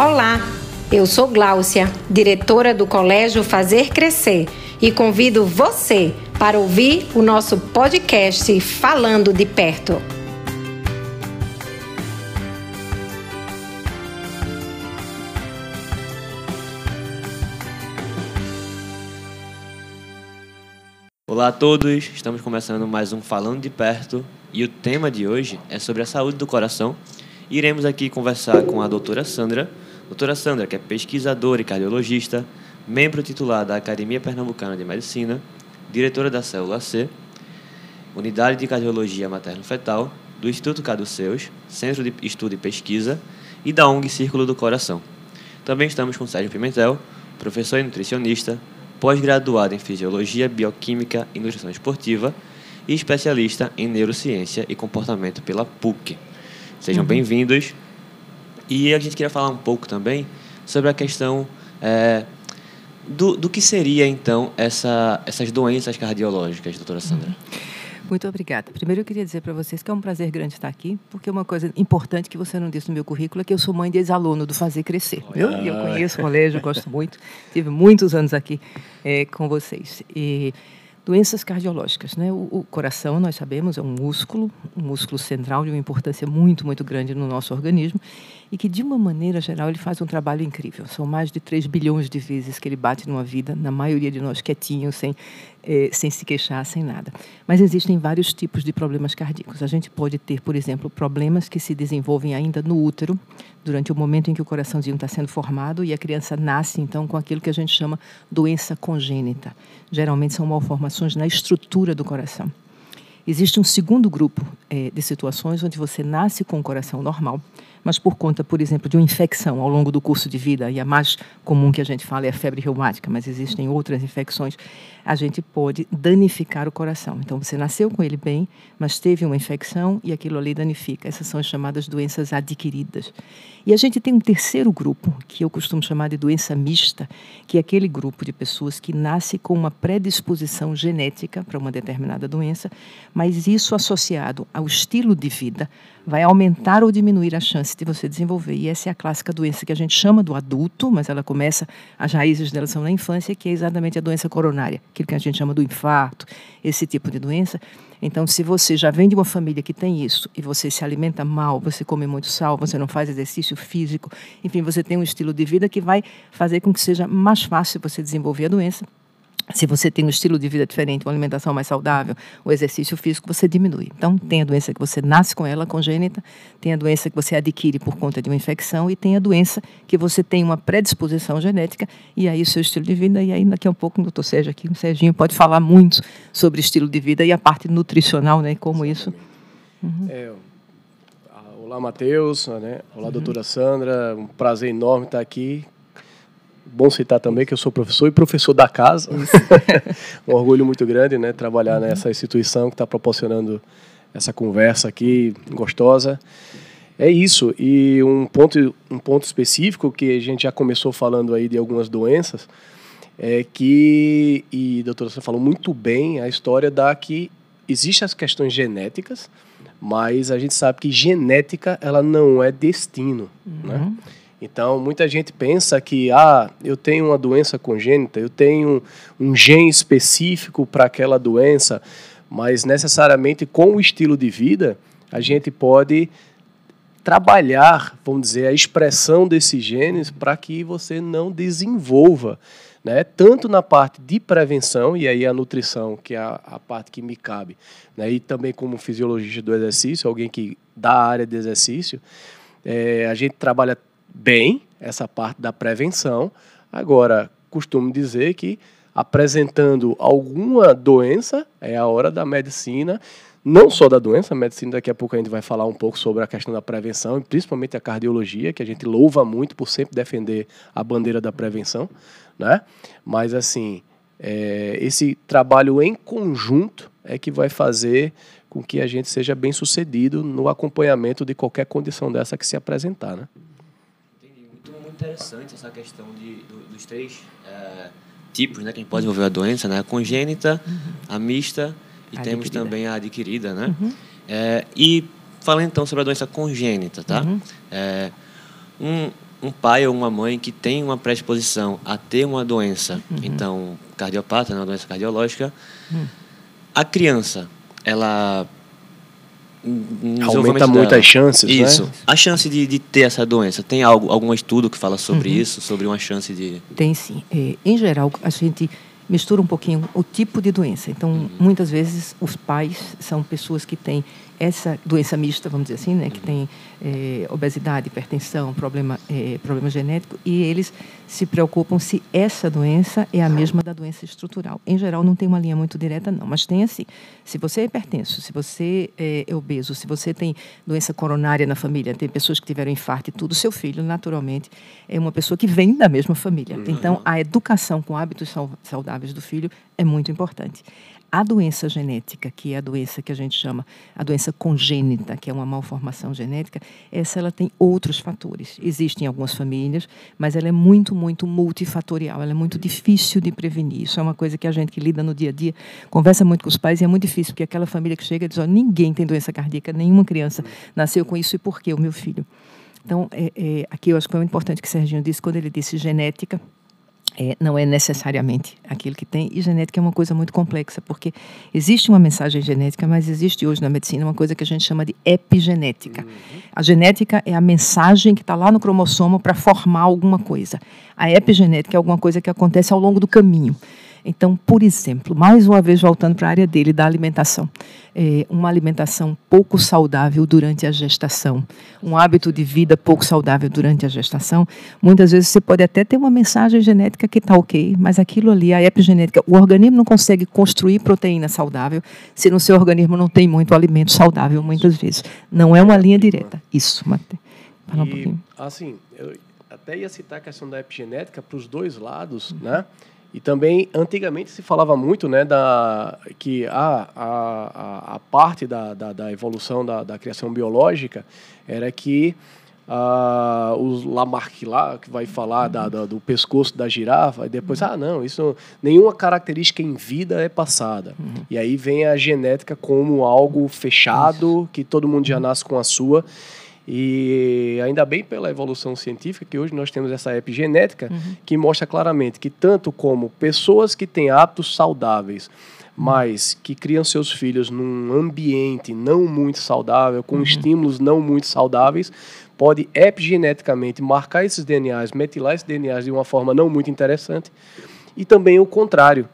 Olá, eu sou Gláucia, diretora do Colégio Fazer Crescer, e convido você para ouvir o nosso podcast Falando de Perto. Olá a todos, estamos começando mais um Falando de Perto e o tema de hoje é sobre a saúde do coração. Iremos aqui conversar com a doutora Sandra. Doutora Sandra, que é pesquisadora e cardiologista, membro titular da Academia Pernambucana de Medicina, diretora da Célula C, Unidade de Cardiologia Materno-Fetal, do Instituto Caduceus, Centro de Estudo e Pesquisa e da ONG Círculo do Coração. Também estamos com Sérgio Pimentel, professor e nutricionista, pós-graduado em Fisiologia, Bioquímica e Nutrição Esportiva e especialista em Neurociência e Comportamento pela PUC. Sejam uhum. bem-vindos. E a gente queria falar um pouco também sobre a questão é, do, do que seria, então, essa, essas doenças cardiológicas, doutora Sandra. Muito obrigada. Primeiro eu queria dizer para vocês que é um prazer grande estar aqui, porque uma coisa importante que você não disse no meu currículo é que eu sou mãe de ex-aluno do Fazer Crescer. Viu? E eu conheço o colégio, gosto muito. Tive muitos anos aqui é, com vocês. E Doenças cardiológicas, né? O, o, coração, nós sabemos, é um músculo, um músculo central de uma importância muito, muito grande no nosso organismo e que, de uma maneira geral, ele faz um trabalho incrível. São mais de 3 bilhões de vezes que ele bate numa vida, na maioria de nós quietinhos, sem, eh, sem se queixar, sem nada. Mas existem vários tipos de problemas cardíacos. A gente pode ter, por exemplo, problemas que se desenvolvem ainda no útero, durante o momento em que o coraçãozinho está sendo formado e a criança nasce, então, com aquilo que a gente chama doença congênita. Geralmente são malformações na estrutura do coração. Existe um segundo grupo é, de situações onde você nasce com o coração normal, mas por conta, por exemplo, de uma infecção ao longo do curso de vida, e a mais comum que a gente fala é a febre reumática, mas existem outras infecções, a gente pode danificar o coração. Então, você nasceu com ele bem, mas teve uma infecção e aquilo ali danifica. Essas são as chamadas doenças adquiridas. E a gente tem um terceiro grupo, que eu costumo chamar de doença mista, que é aquele grupo de pessoas que nasce com uma predisposição genética para uma determinada doença, mas isso associado ao estilo de vida vai aumentar ou diminuir a chance de você desenvolver. E essa é a clássica doença que a gente chama do adulto, mas ela começa, as raízes dela são na infância, que é exatamente a doença coronária, aquilo que a gente chama do infarto, esse tipo de doença. Então, se você já vem de uma família que tem isso e você se alimenta mal, você come muito sal, você não faz exercício físico, enfim, você tem um estilo de vida que vai fazer com que seja mais fácil você desenvolver a doença se você tem um estilo de vida diferente, uma alimentação mais saudável, o exercício físico, você diminui. Então, tem a doença que você nasce com ela, congênita, tem a doença que você adquire por conta de uma infecção e tem a doença que você tem uma predisposição genética e aí o seu estilo de vida. E aí, daqui a um pouco, o doutor Sérgio aqui, o Serginho, pode falar muito sobre estilo de vida e a parte nutricional, né? Como isso. Uhum. É, olá, Matheus. Né? Olá, uhum. doutora Sandra. Um prazer enorme estar aqui bom citar também que eu sou professor e professor da casa. um orgulho muito grande, né, trabalhar nessa instituição que está proporcionando essa conversa aqui gostosa. É isso. E um ponto, um ponto específico que a gente já começou falando aí de algumas doenças é que, e a doutora você falou muito bem, a história da que existem as questões genéticas, mas a gente sabe que genética ela não é destino, né? uhum. né? Então, muita gente pensa que, ah, eu tenho uma doença congênita, eu tenho um gene específico para aquela doença, mas necessariamente com o estilo de vida, a gente pode trabalhar, vamos dizer, a expressão desses genes para que você não desenvolva, né? tanto na parte de prevenção, e aí a nutrição, que é a, a parte que me cabe, né? e também como fisiologista do exercício, alguém que dá a área de exercício, é, a gente trabalha bem essa parte da prevenção. Agora, costumo dizer que apresentando alguma doença é a hora da medicina, não só da doença, a medicina daqui a pouco a gente vai falar um pouco sobre a questão da prevenção, e principalmente a cardiologia, que a gente louva muito por sempre defender a bandeira da prevenção, né? Mas assim, é, esse trabalho em conjunto é que vai fazer com que a gente seja bem sucedido no acompanhamento de qualquer condição dessa que se apresentar, né? Interessante essa questão de, do, dos três é, tipos né, que a gente pode desenvolver a doença, né? A congênita, uhum. a mista e a temos também a adquirida, né? Uhum. É, e falando então sobre a doença congênita, tá? Uhum. É, um, um pai ou uma mãe que tem uma predisposição a ter uma doença, uhum. então cardiopata, né, uma doença cardiológica, uhum. a criança, ela aumenta muito as chances, isso. Né? A chance de, de ter essa doença, tem algo, algum estudo que fala sobre uhum. isso, sobre uma chance de... Tem sim. É, em geral, a gente mistura um pouquinho o tipo de doença. Então, uhum. muitas vezes, os pais são pessoas que têm essa doença mista, vamos dizer assim, né, que tem é, obesidade, hipertensão, problema, é, problema genético, e eles se preocupam se essa doença é a mesma da doença estrutural. Em geral, não tem uma linha muito direta, não, mas tem assim. Se você é hipertenso, se você é, é obeso, se você tem doença coronária na família, tem pessoas que tiveram infarto e tudo, seu filho, naturalmente, é uma pessoa que vem da mesma família. Uhum. Então, a educação com hábitos saudáveis do filho é muito importante. A doença genética, que é a doença que a gente chama a doença congênita, que é uma malformação genética, essa ela tem outros fatores. Existem em algumas famílias, mas ela é muito, muito multifatorial, ela é muito difícil de prevenir. Isso é uma coisa que a gente que lida no dia a dia conversa muito com os pais e é muito difícil, porque aquela família que chega e diz: oh, ninguém tem doença cardíaca, nenhuma criança nasceu com isso, e por quê? O meu filho. Então, é, é, aqui eu acho que foi muito importante que o Serginho disse, quando ele disse genética, é, não é necessariamente aquilo que tem. E genética é uma coisa muito complexa, porque existe uma mensagem genética, mas existe hoje na medicina uma coisa que a gente chama de epigenética. Uhum. A genética é a mensagem que está lá no cromossomo para formar alguma coisa. A epigenética é alguma coisa que acontece ao longo do caminho. Então, por exemplo, mais uma vez voltando para a área dele, da alimentação. É, uma alimentação pouco saudável durante a gestação, um hábito de vida pouco saudável durante a gestação, muitas vezes você pode até ter uma mensagem genética que está ok, mas aquilo ali, a epigenética, o organismo não consegue construir proteína saudável se no seu organismo não tem muito alimento saudável, muitas vezes. Não é uma linha direta. Isso, Mate. Fala um pouquinho. Assim, eu até ia citar a questão da epigenética para os dois lados, uhum. né? E também, antigamente, se falava muito né, da, que a, a, a parte da, da, da evolução da, da, criação biológica era que uh, os Lamarck lá, que vai falar da, da, do pescoço da girafa, e depois, ah, não, isso nenhuma característica em vida é passada. Uhum. E aí vem a genética como algo fechado, que todo mundo já nasce com a sua. E ainda bem pela evolução científica que hoje nós temos essa epigenética uhum. que mostra claramente que tanto como pessoas que têm hábitos saudáveis, mas que criam seus filhos num ambiente não muito saudável, com uhum. estímulos não muito saudáveis, pode epigeneticamente marcar esses DNAs, metilar esses DNAs de uma forma não muito interessante. E também o contrário.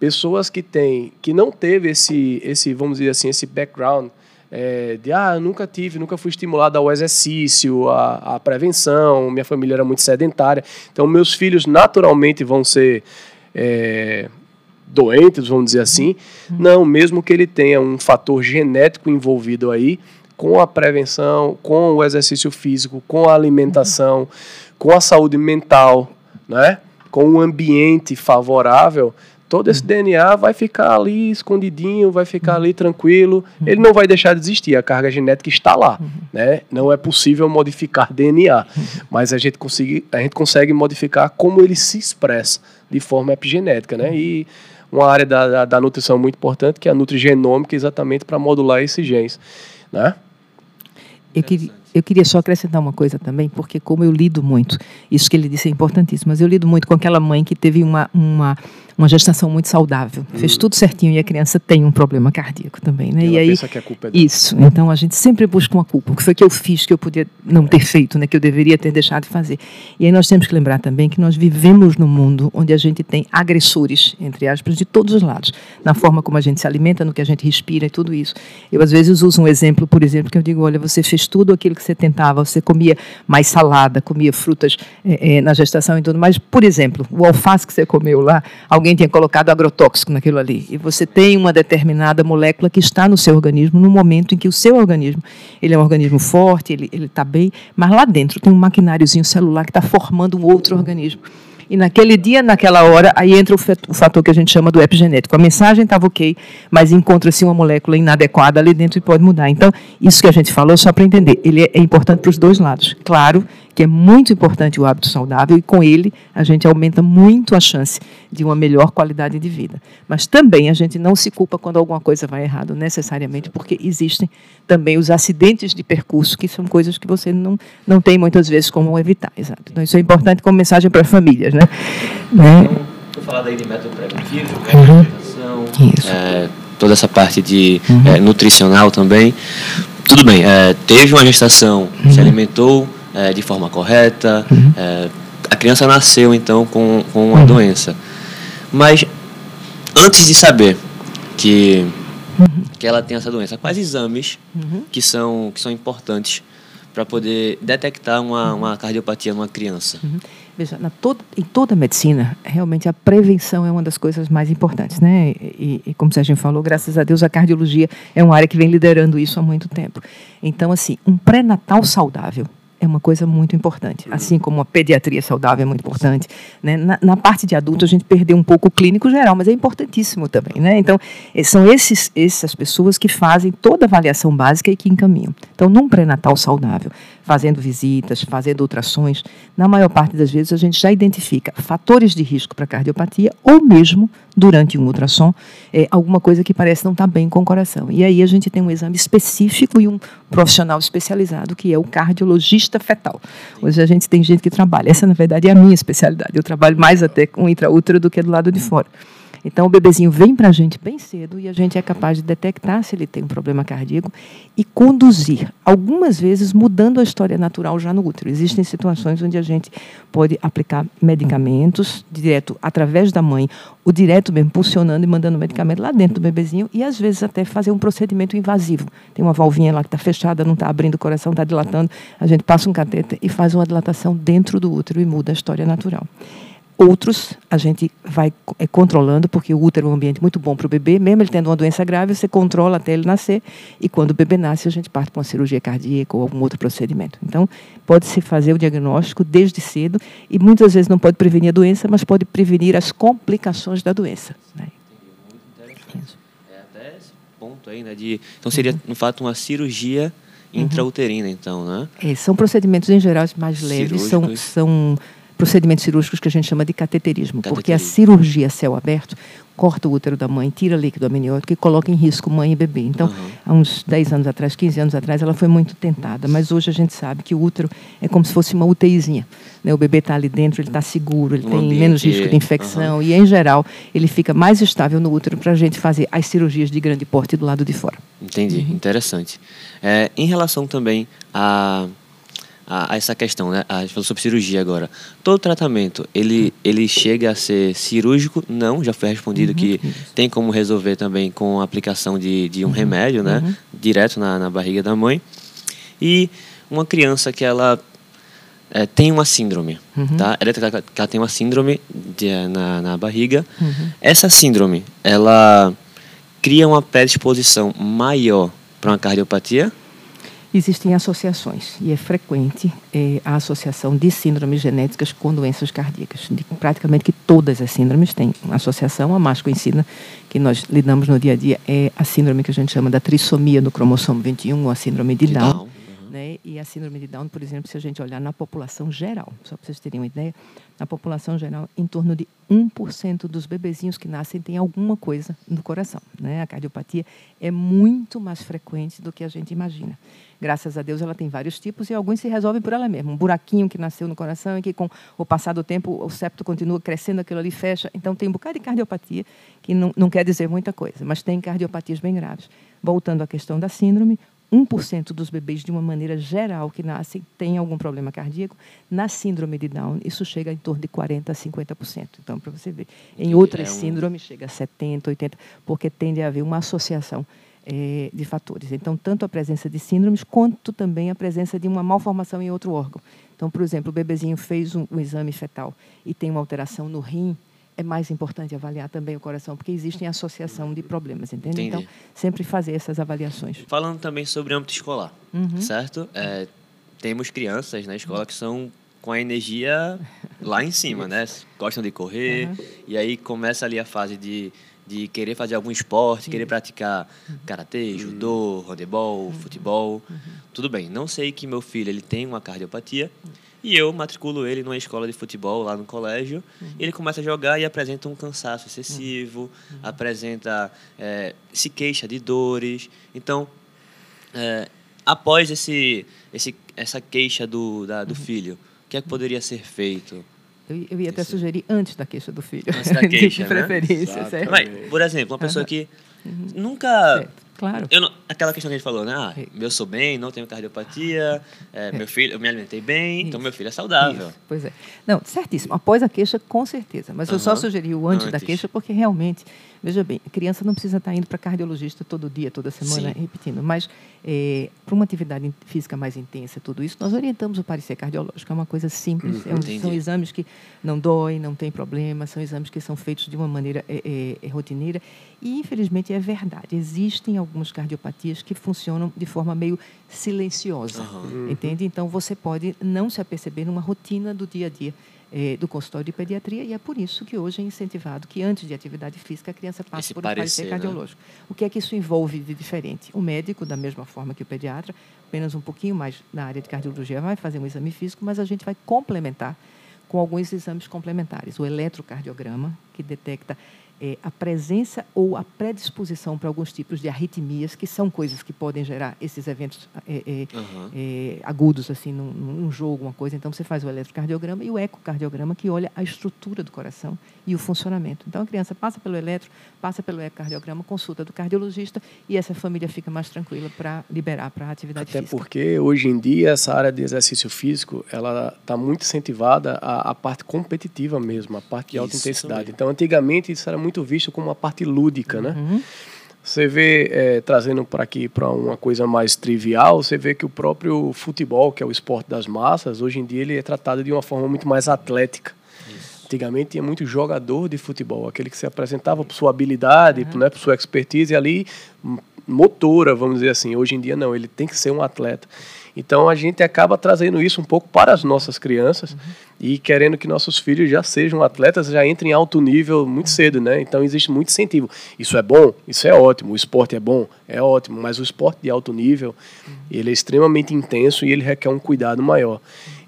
Pessoas que têm, que não teve esse, esse, vamos dizer assim, esse background é, de ah, nunca tive, nunca fui estimulado ao exercício, à, à, prevenção, minha família era muito sedentária. Então, meus filhos naturalmente vão ser é, doentes, vamos dizer assim. Não, mesmo que ele tenha um fator genético envolvido aí, com a prevenção, com o exercício físico, com a alimentação, com a saúde mental, né? com um ambiente favorável, todo esse DNA vai ficar ali escondidinho, vai ficar ali tranquilo. Ele não vai deixar de existir, a carga genética está lá. Né? Não é possível modificar DNA, mas a gente, consegue, a gente consegue modificar como ele se expressa de forma epigenética. Né? E uma área da, da, da nutrição muito importante, que é a nutrigenômica, exatamente para modular esses genes. Né? Eu queria, eu queria só acrescentar uma coisa também, porque como eu lido muito, isso que ele disse é importantíssimo, mas eu lido muito com aquela mãe que teve uma, uma uma gestação muito saudável. Hum. Fez tudo certinho e a criança tem um problema cardíaco também, né? E, e aí pensa que a culpa é dela. Isso. Então a gente sempre busca uma culpa. O que foi que eu fiz que eu podia não ter feito, né? Que eu deveria ter deixado de fazer. E aí nós temos que lembrar também que nós vivemos num mundo onde a gente tem agressores, entre aspas, de todos os lados, na forma como a gente se alimenta, no que a gente respira e tudo isso. Eu às vezes uso um exemplo, por exemplo, que eu digo, olha, você fez tudo aquilo que você tentava, você comia mais salada, comia frutas é, é, na gestação e tudo, mas por exemplo, o alface que você comeu lá, alguém alguém tinha colocado agrotóxico naquilo ali. E você tem uma determinada molécula que está no seu organismo no momento em que o seu organismo, ele é um organismo forte, ele está bem, mas lá dentro tem um maquináriozinho celular que está formando um outro organismo. E naquele dia, naquela hora, aí entra o fator que a gente chama do epigenético. A mensagem estava ok, mas encontra-se uma molécula inadequada ali dentro e pode mudar. Então, isso que a gente falou, só para entender, ele é importante para os dois lados. Claro que é muito importante o hábito saudável e com ele a gente aumenta muito a chance de uma melhor qualidade de vida. Mas também a gente não se culpa quando alguma coisa vai errado, necessariamente, porque existem também os acidentes de percurso, que são coisas que você não, não tem muitas vezes como evitar. Exato. Então isso é importante como mensagem para as famílias. Né? Né? Então, falar daí de método preventivo, uhum. é, toda essa parte de uhum. é, nutricional também. Tudo bem, é, teve uma gestação, uhum. se alimentou é, de forma correta, uhum. é, a criança nasceu então com, com uma uhum. doença. Mas antes de saber que, uhum. que ela tem essa doença, quais exames uhum. que, são, que são importantes para poder detectar uma, uma cardiopatia numa criança? Veja, em toda a medicina, realmente a prevenção é uma das coisas mais importantes, né? E, e, como a gente falou, graças a Deus a cardiologia é uma área que vem liderando isso há muito tempo. Então, assim, um pré-natal saudável é uma coisa muito importante. Assim como a pediatria saudável é muito importante. Né? Na, na, parte de adulto, a gente perdeu um pouco o clínico geral, mas é importantíssimo também. Né? Então, eh, são esses, essas pessoas que fazem toda a avaliação básica e que encaminham. Então, num pré-natal saudável, fazendo visitas, fazendo ultrações, na maior parte das vezes a gente já identifica fatores de risco para cardiopatia ou mesmo, durante um ultrassom, é, alguma coisa que parece não estar tá bem com o coração. E aí a gente tem um exame específico e um profissional especializado, que é o cardiologista fetal. Hoje a gente tem gente que trabalha. Essa, na verdade, é a minha especialidade. Eu trabalho mais até com intraútero do que do lado de fora. Então, o bebezinho vem para a gente bem cedo e a gente é capaz de detectar se ele tem um problema cardíaco e conduzir, algumas vezes mudando a história natural já no útero. Existem situações onde a gente pode aplicar medicamentos direto através da mãe, o direto mesmo pulsionando e mandando medicamento lá dentro do bebezinho e às vezes até fazer um procedimento invasivo. Tem uma valvinha lá que está fechada, não está abrindo o coração, está dilatando. A gente passa um cateter e faz uma dilatação dentro do útero e muda a história natural. Outros a gente vai é, controlando, porque o útero é um ambiente muito bom para o bebê, mesmo ele tendo uma doença grave, você controla até ele nascer, e quando o bebê nasce, a gente parte para uma cirurgia cardíaca ou algum outro procedimento. Então, pode-se fazer o diagnóstico desde cedo, e muitas vezes não pode prevenir a doença, mas pode prevenir as complicações da doença. Né? É até esse ponto aí, né? De, então, seria, uhum. no fato, uma cirurgia uhum. intrauterina, então, né? É, são procedimentos, em geral, mais leves, são, são procedimentos cirúrgicos que a gente chama de cateterismo, cateterismo. porque a cirurgia a céu aberto corta o útero da mãe, tira líquido amniótico e coloca em risco mãe e bebê. Então, uhum. há uns 10 anos atrás, 15 anos atrás, ela foi muito tentada, mas hoje a gente sabe que o útero é como se fosse uma UTIzinha. Né? O bebê está ali dentro, ele está seguro, ele um tem ambiente... menos risco de infecção uhum. e, em geral, ele fica mais estável no útero para a gente fazer as cirurgias de grande porte do lado de fora. Entendi, uhum. interessante. É, em relação também a a, a, essa questão, né? A gente falou sobre cirurgia agora. Todo tratamento, ele, ele chega a ser cirúrgico? Não, já foi respondido uhum, que isso. tem como resolver também com a aplicação de, de um uhum, remédio, né? Uhum. Direto na, na barriga da mãe. E uma criança que ela é, tem uma síndrome, uhum. tá? Ela, ela, tem uma síndrome de, na, na barriga. Uhum. Essa síndrome, ela cria uma predisposição maior para uma cardiopatia? Existem associações, e é frequente é, a associação de síndromes genéticas com doenças cardíacas. De, praticamente que todas as síndromes têm uma associação. A mais conhecida, que nós lidamos no dia a dia, é a síndrome que a gente chama da trissomia do cromossomo 21, ou a síndrome de Down. E a síndrome de Down, por exemplo, se a gente olhar na população geral, só para vocês terem uma ideia, na população geral, em torno de 1% dos bebezinhos que nascem tem alguma coisa no coração. Né? A cardiopatia é muito mais frequente do que a gente imagina. Graças a Deus ela tem vários tipos e alguns se resolvem por ela mesma. Um buraquinho que nasceu no coração e que com o passar do tempo o septo continua crescendo, aquilo ali fecha. Então tem um bocado de cardiopatia, que não, não quer dizer muita coisa, mas tem cardiopatias bem graves. Voltando à questão da síndrome, 1% dos bebês, de uma maneira geral, que nascem, têm algum problema cardíaco. Na síndrome de Down, isso chega em torno de 40% a 50%. Então, para você ver. Em outras é um... síndromes, chega a 70%, 80%, porque tende a haver uma associação é, de fatores. Então, tanto a presença de síndromes, quanto também a presença de uma malformação em outro órgão. Então, por exemplo, o bebezinho fez um, um exame fetal e tem uma alteração no rim, é mais importante avaliar também o coração, porque existem associação de problemas, entende? Entendi. Então, sempre fazer essas avaliações. Falando também sobre âmbito escolar, uhum. certo? É, temos crianças na escola que são com a energia lá em cima, né? Gostam de correr, e aí começa ali a fase de, de querer fazer algum esporte, querer praticar karatê, judô, handebol, futebol. Tudo bem, não sei que meu filho ele tem uma cardiopatia, e eu matriculo ele numa escola de futebol lá no colégio. E ele começa a jogar e apresenta um cansaço excessivo, apresenta é, se queixa de dores. Então, é, após esse, esse, essa queixa do, da, do filho, o que é que poderia ser feito? Eu, eu ia até Isso. sugerir antes da queixa do filho. Antes da queixa, de né? preferência, Exato. certo? Mas, por exemplo, uma pessoa que nunca Certo, Claro. Eu não- aquela questão que a gente falou, né? Ah, eu sou bem, não tenho cardiopatia, é, meu filho, eu me alimentei bem, então meu filho é saudável. Isso, pois é. Não, certíssimo. Após a queixa, com certeza. Mas eu só sugeri o antes, da Antes. queixa, porque realmente, veja bem, a criança não precisa estar indo para cardiologista todo dia, toda semana, Sim. repetindo. Mas para uma atividade física mais intensa, tudo isso, nós orientamos o parecer cardiológico. É uma coisa simples. é um- são exames que não doem, não tem problema, são exames que são feitos de uma maneira é, é, é rotineira. E, infelizmente, é verdade. Existem algumas cardiopatias que funcionam de forma meio silenciosa. Aham. Entende? Então, você pode não se aperceber numa rotina do dia a dia eh, do consultório de pediatria e é por isso que hoje é incentivado que antes de atividade física a criança passe Esse por um parecer, parecer né? cardiológico. O que é que isso envolve de diferente? O médico, da mesma forma que o pediatra, apenas um pouquinho mais na área de cardiologia, vai fazer um exame físico, mas a gente vai complementar com alguns exames complementares. O eletrocardiograma, que detecta eh, a presença ou a predisposição para alguns tipos de arritmias, que são coisas que podem gerar esses eventos eh, Aham. eh, agudos assim num, num jogo, uma coisa. Então você faz o eletrocardiograma e o ecocardiograma que olha a estrutura do coração e o funcionamento. Então a criança passa pelo eletro, passa pelo ecocardiograma, consulta do cardiologista e essa família fica mais tranquila para liberar para a atividade Até física. porque hoje em dia essa área de exercício físico ela está muito incentivada à, à parte competitiva mesmo, a parte de alta Isso intensidade. também. Então antigamente isso era muito visto como uma parte lúdica, né? Uhum. Você vê, eh, trazendo para aqui para uma coisa mais trivial, você vê que o próprio futebol, que é o esporte das massas, hoje em dia ele é tratado de uma forma muito mais atlética. Antigamente tinha muito jogador de futebol, aquele que se apresentava por sua habilidade, né, por sua expertise ali, motora, vamos dizer assim. Hoje em dia não, ele tem que ser um atleta. Então a gente acaba trazendo isso um pouco para as nossas crianças e querendo que nossos filhos já sejam atletas, já entrem em alto nível muito cedo, né? Então existe muito incentivo. Isso é bom, isso é ótimo. O esporte é bom, é ótimo, mas o esporte de alto nível, ele é extremamente intenso e ele requer um cuidado maior.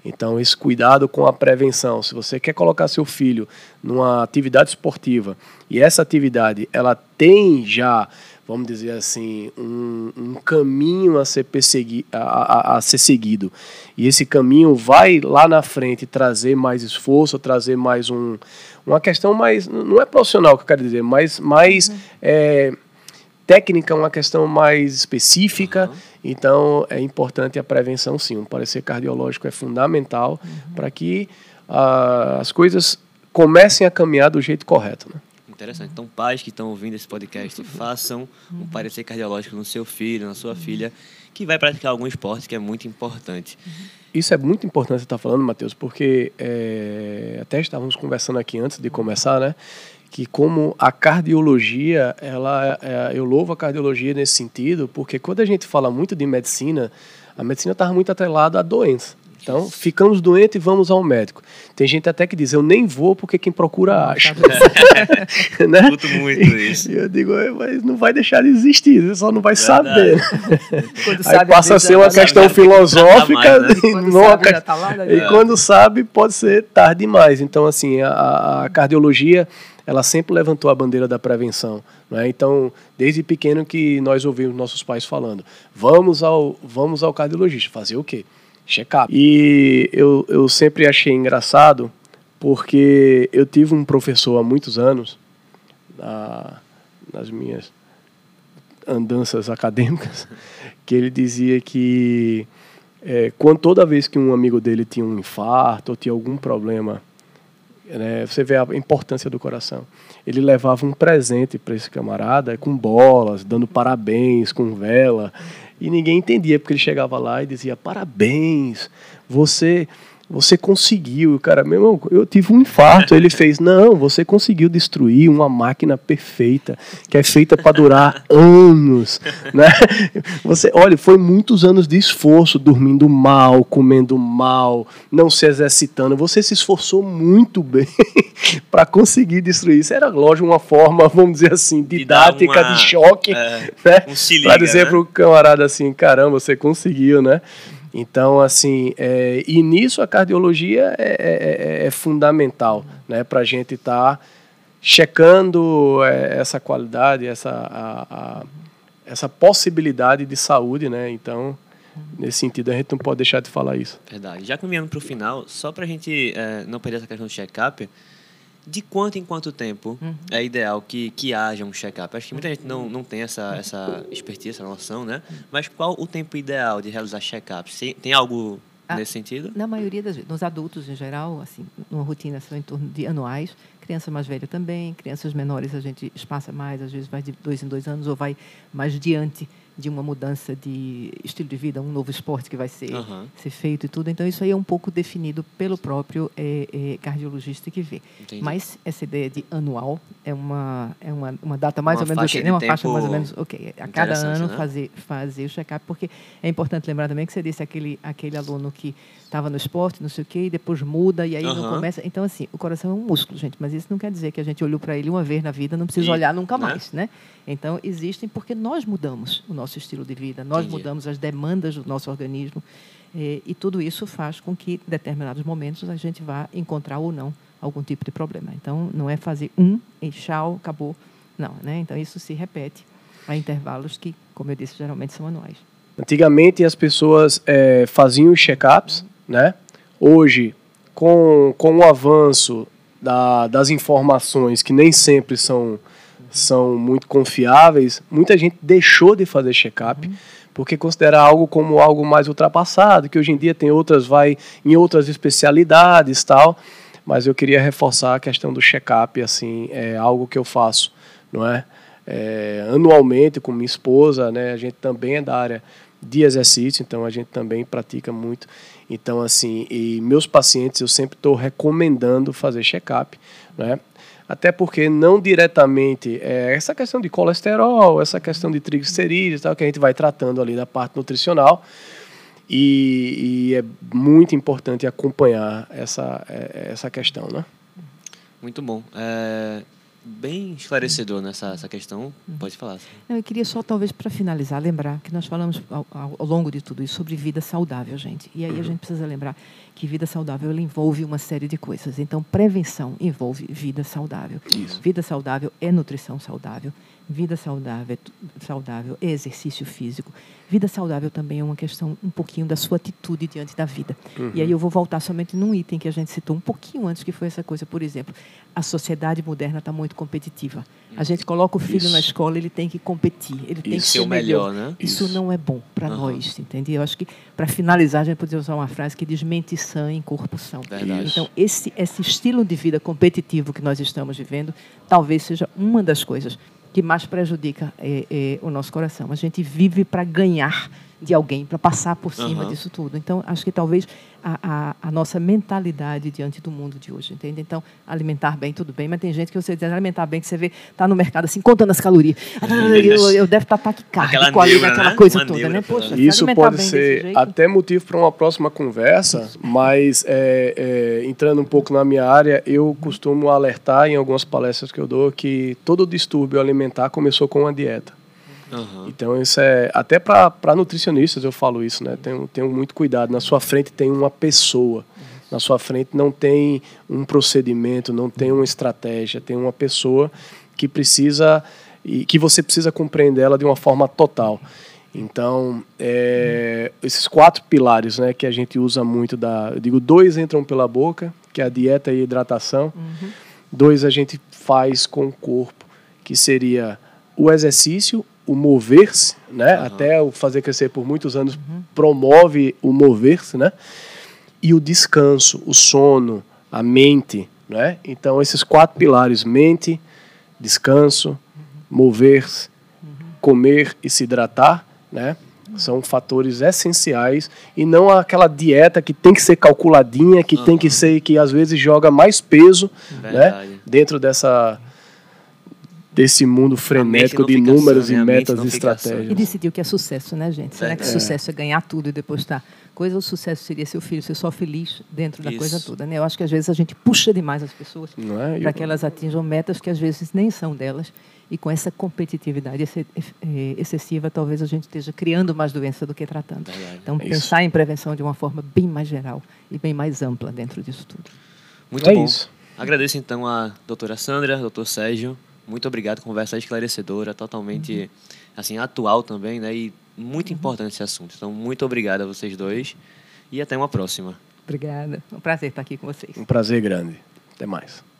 Então, esse cuidado com a prevenção. Se você quer colocar seu filho numa atividade esportiva e essa atividade ela tem já, vamos dizer assim, um, um caminho a ser, persegui a, a- a ser seguido, e esse caminho vai lá na frente trazer mais esforço, trazer mais um, uma questão mais. Não é profissional que eu quero dizer, mas mais. é, técnica, uma questão mais específica. Então, é importante a prevenção, sim. Um parecer cardiológico é fundamental para que ah, as coisas comecem a caminhar do jeito correto. Né? Interessante. Então, pais que estão ouvindo esse podcast, façam um parecer cardiológico no seu filho, na sua filha, que vai praticar algum esporte que é muito importante. Isso é muito importante você estar falando, Matheus, porque é, até estávamos conversando aqui antes de começar, né? Que como a cardiologia, ela, é, eu louvo a cardiologia nesse sentido, porque quando a gente fala muito de medicina, a medicina estava muito atrelada à doença. Então, ficamos doentes e vamos ao médico. Tem gente até que diz, eu nem vou porque quem procura acha. né? Escuto muito isso. E eu digo, "É, mas não vai deixar de existir, você só não vai Verdade. saber. Quando Aí sabe, passa a ser vezes, uma questão filosófica. já tá mais, né? e Quando não sabe, tá lá, né? e quando sabe, pode ser tarde demais. Então, assim, a, a cardiologia, ela sempre levantou a bandeira da prevenção. Né? Então, desde pequeno que nós ouvimos nossos pais falando, vamos ao, vamos ao cardiologista. Fazer o quê? Check-up. E eu, eu sempre achei engraçado, porque eu tive um professor há muitos anos, na, nas minhas andanças acadêmicas, que ele dizia que é, quando toda vez que um amigo dele tinha um infarto ou tinha algum problema, né, você vê a importância do coração. Ele levava um presente para esse camarada com bolas, dando parabéns, com vela, e ninguém entendia porque ele chegava lá e dizia parabéns, você você conseguiu. Cara, meu irmão, eu tive um infarto. Ele fez, não, você conseguiu destruir uma máquina perfeita, que é feita para durar anos. Né? Você, olha, foi muitos anos de esforço, dormindo mal, comendo mal, não se exercitando. Você se esforçou muito bem para conseguir destruir isso. Era, lógico, uma forma, vamos dizer assim, didática, de, uma, de choque. É, né? Um para dizer né? para o camarada assim, caramba, você conseguiu, né? Então, assim, é, e nisso a cardiologia é, é, é, é fundamental, né, para a gente estar tá checando é, essa qualidade, essa, a, a, essa possibilidade de saúde, né? Então, nesse sentido, a gente não pode deixar de falar isso. Verdade. Já caminhando para o final, só para a gente é, não perder essa questão do check-up, de quanto em quanto tempo uhum. é ideal que, que haja um check-up? Acho que muita gente não, não tem essa, essa expertise, essa noção, né? Mas qual o tempo ideal de realizar check-up? Tem algo ah, nesse sentido? Na maioria das vezes, nos adultos em geral, assim, uma rotina são em torno de anuais. Criança mais velha também, crianças menores a gente espaça mais, às vezes vai de dois em dois anos ou vai mais diante de uma mudança de estilo de vida, um novo esporte que vai ser, uhum. ser feito e tudo. Então, isso aí é um pouco definido pelo próprio é, é, cardiologista que vê. Entendi. Mas essa ideia de anual é uma, é uma, uma data mais uma ou menos ok, né? uma faixa mais ou menos ok. A cada ano né? fazer, fazer o check-up, porque é importante lembrar também que você disse aquele, aquele aluno que estava no esporte, não sei o quê, e depois muda, e aí uhum. não começa. Então, assim, o coração é um músculo, gente, mas isso não quer dizer que a gente olhou para ele uma vez na vida, não precisa e, olhar nunca né? mais, né? Então, existem porque nós mudamos o nosso estilo de vida, nós Entendi. mudamos as demandas do nosso organismo, e, e tudo isso faz com que, em determinados momentos, a gente vá encontrar ou não algum tipo de problema. Então, não é fazer um e tchau, acabou. Não, né? Então, isso se repete a intervalos que, como eu disse, geralmente são anuais. Antigamente, as pessoas é, faziam os check-ups né? Hoje, com, com o avanço da, das informações que nem sempre são, são muito confiáveis, muita gente deixou de fazer check-up uhum. porque considera algo como algo mais ultrapassado, que hoje em dia tem outras, vai em outras especialidades tal. Mas eu queria reforçar a questão do check-up, assim, é algo que eu faço, não é? é? Anualmente com minha esposa, né? A gente também é da área de exercício, então a gente também pratica muito. Então, assim, e meus pacientes eu sempre estou recomendando fazer check-up, né? Até porque não diretamente é essa questão de colesterol, essa questão de triglicerídeos, tal, que a gente vai tratando ali da parte nutricional. E, e é muito importante acompanhar essa, é, essa questão, né? Muito bom. É, bem esclarecedor nessa essa questão. Pode falar. Não, eu queria só, talvez, para finalizar, lembrar que nós falamos ao, ao, longo de tudo isso sobre vida saudável, gente. E aí uhum. a gente precisa lembrar que vida saudável envolve uma série de coisas. Então, prevenção envolve vida saudável. Isso. Vida saudável é nutrição saudável. Vida saudável, saudável é exercício físico. Vida saudável também é uma questão um pouquinho da sua atitude diante da vida. Uhum. E aí eu vou voltar somente num item que a gente citou um pouquinho antes, que foi essa coisa, por exemplo, a sociedade moderna está muito competitiva. A gente coloca o filho Isso. na escola, ele tem que competir, ele tem Isso que ser é o melhor. melhor né? Isso, Isso, não é bom para uhum. nós, entende? Eu acho que para finalizar a gente pode usar uma frase que diz mente sã em corpo são. Verdade. Então esse esse estilo de vida competitivo que nós estamos vivendo, talvez seja uma das coisas que mais prejudica é, é, o nosso coração. A gente vive para ganhar de alguém, para passar por cima uhum. disso tudo. Então, acho que talvez a, a, a, nossa mentalidade diante do mundo de hoje, entende? Então, alimentar bem, tudo bem, mas tem gente que você diz alimentar bem, que você vê, está no mercado assim, contando as calorias. Eu, eu deve estar tá taquicárdico ali naquela né? coisa Uma toda, né? Poxa, Isso pode ser até motivo para uma próxima conversa, mas é, é, entrando um pouco na minha área, eu costumo alertar em algumas palestras que eu dou que todo distúrbio alimentar começou com uma dieta. Uhum. Então, isso é. Até para nutricionistas eu falo isso, né? Tenho, tenho muito cuidado. Na sua frente tem uma pessoa. Na sua frente não tem um procedimento, não tem uma estratégia, tem uma pessoa que precisa e que você precisa compreender ela de uma forma total. Então, é, esses quatro pilares né, que a gente usa muito, da, eu digo, dois entram pela boca, que é a dieta e a hidratação. Uhum. Dois a gente faz com o corpo, que seria o exercício o mover-se, né? Uhum. Até o fazer crescer por muitos anos uhum. promove o mover-se, né? E o descanso, o sono, a mente, né? Então esses quatro pilares: mente, descanso, uhum. mover-se, comer e se hidratar, né? São fatores essenciais e não aquela dieta que tem que ser calculadinha, que tem que ser que às vezes joga mais peso, né, Verdade. dentro dessa desse mundo frenético de números e né? Metas e. E estratégias. decidir o que é sucesso, né, gente? Será que É. sucesso é ganhar tudo e depois estar. Coisa, o sucesso seria seu filho ser só feliz dentro da Isso. coisa toda, né? Eu acho que às vezes a gente puxa demais as pessoas é? E para que elas atinjam metas que às vezes nem são delas. E com essa competitividade eh, excessiva, talvez a gente esteja criando mais doença do que tratando. Então, É isso. pensar em prevenção de uma forma bem mais geral e bem mais ampla dentro disso tudo. Muito É bom. isso. Agradeço então a doutora Sandra, doutor Sérgio. Muito obrigado, conversa esclarecedora, totalmente assim atual também, né? E muito importante esse assunto. Então, muito obrigado a vocês dois e até uma próxima. Obrigada. É um prazer estar aqui com vocês. Um prazer grande. Até mais.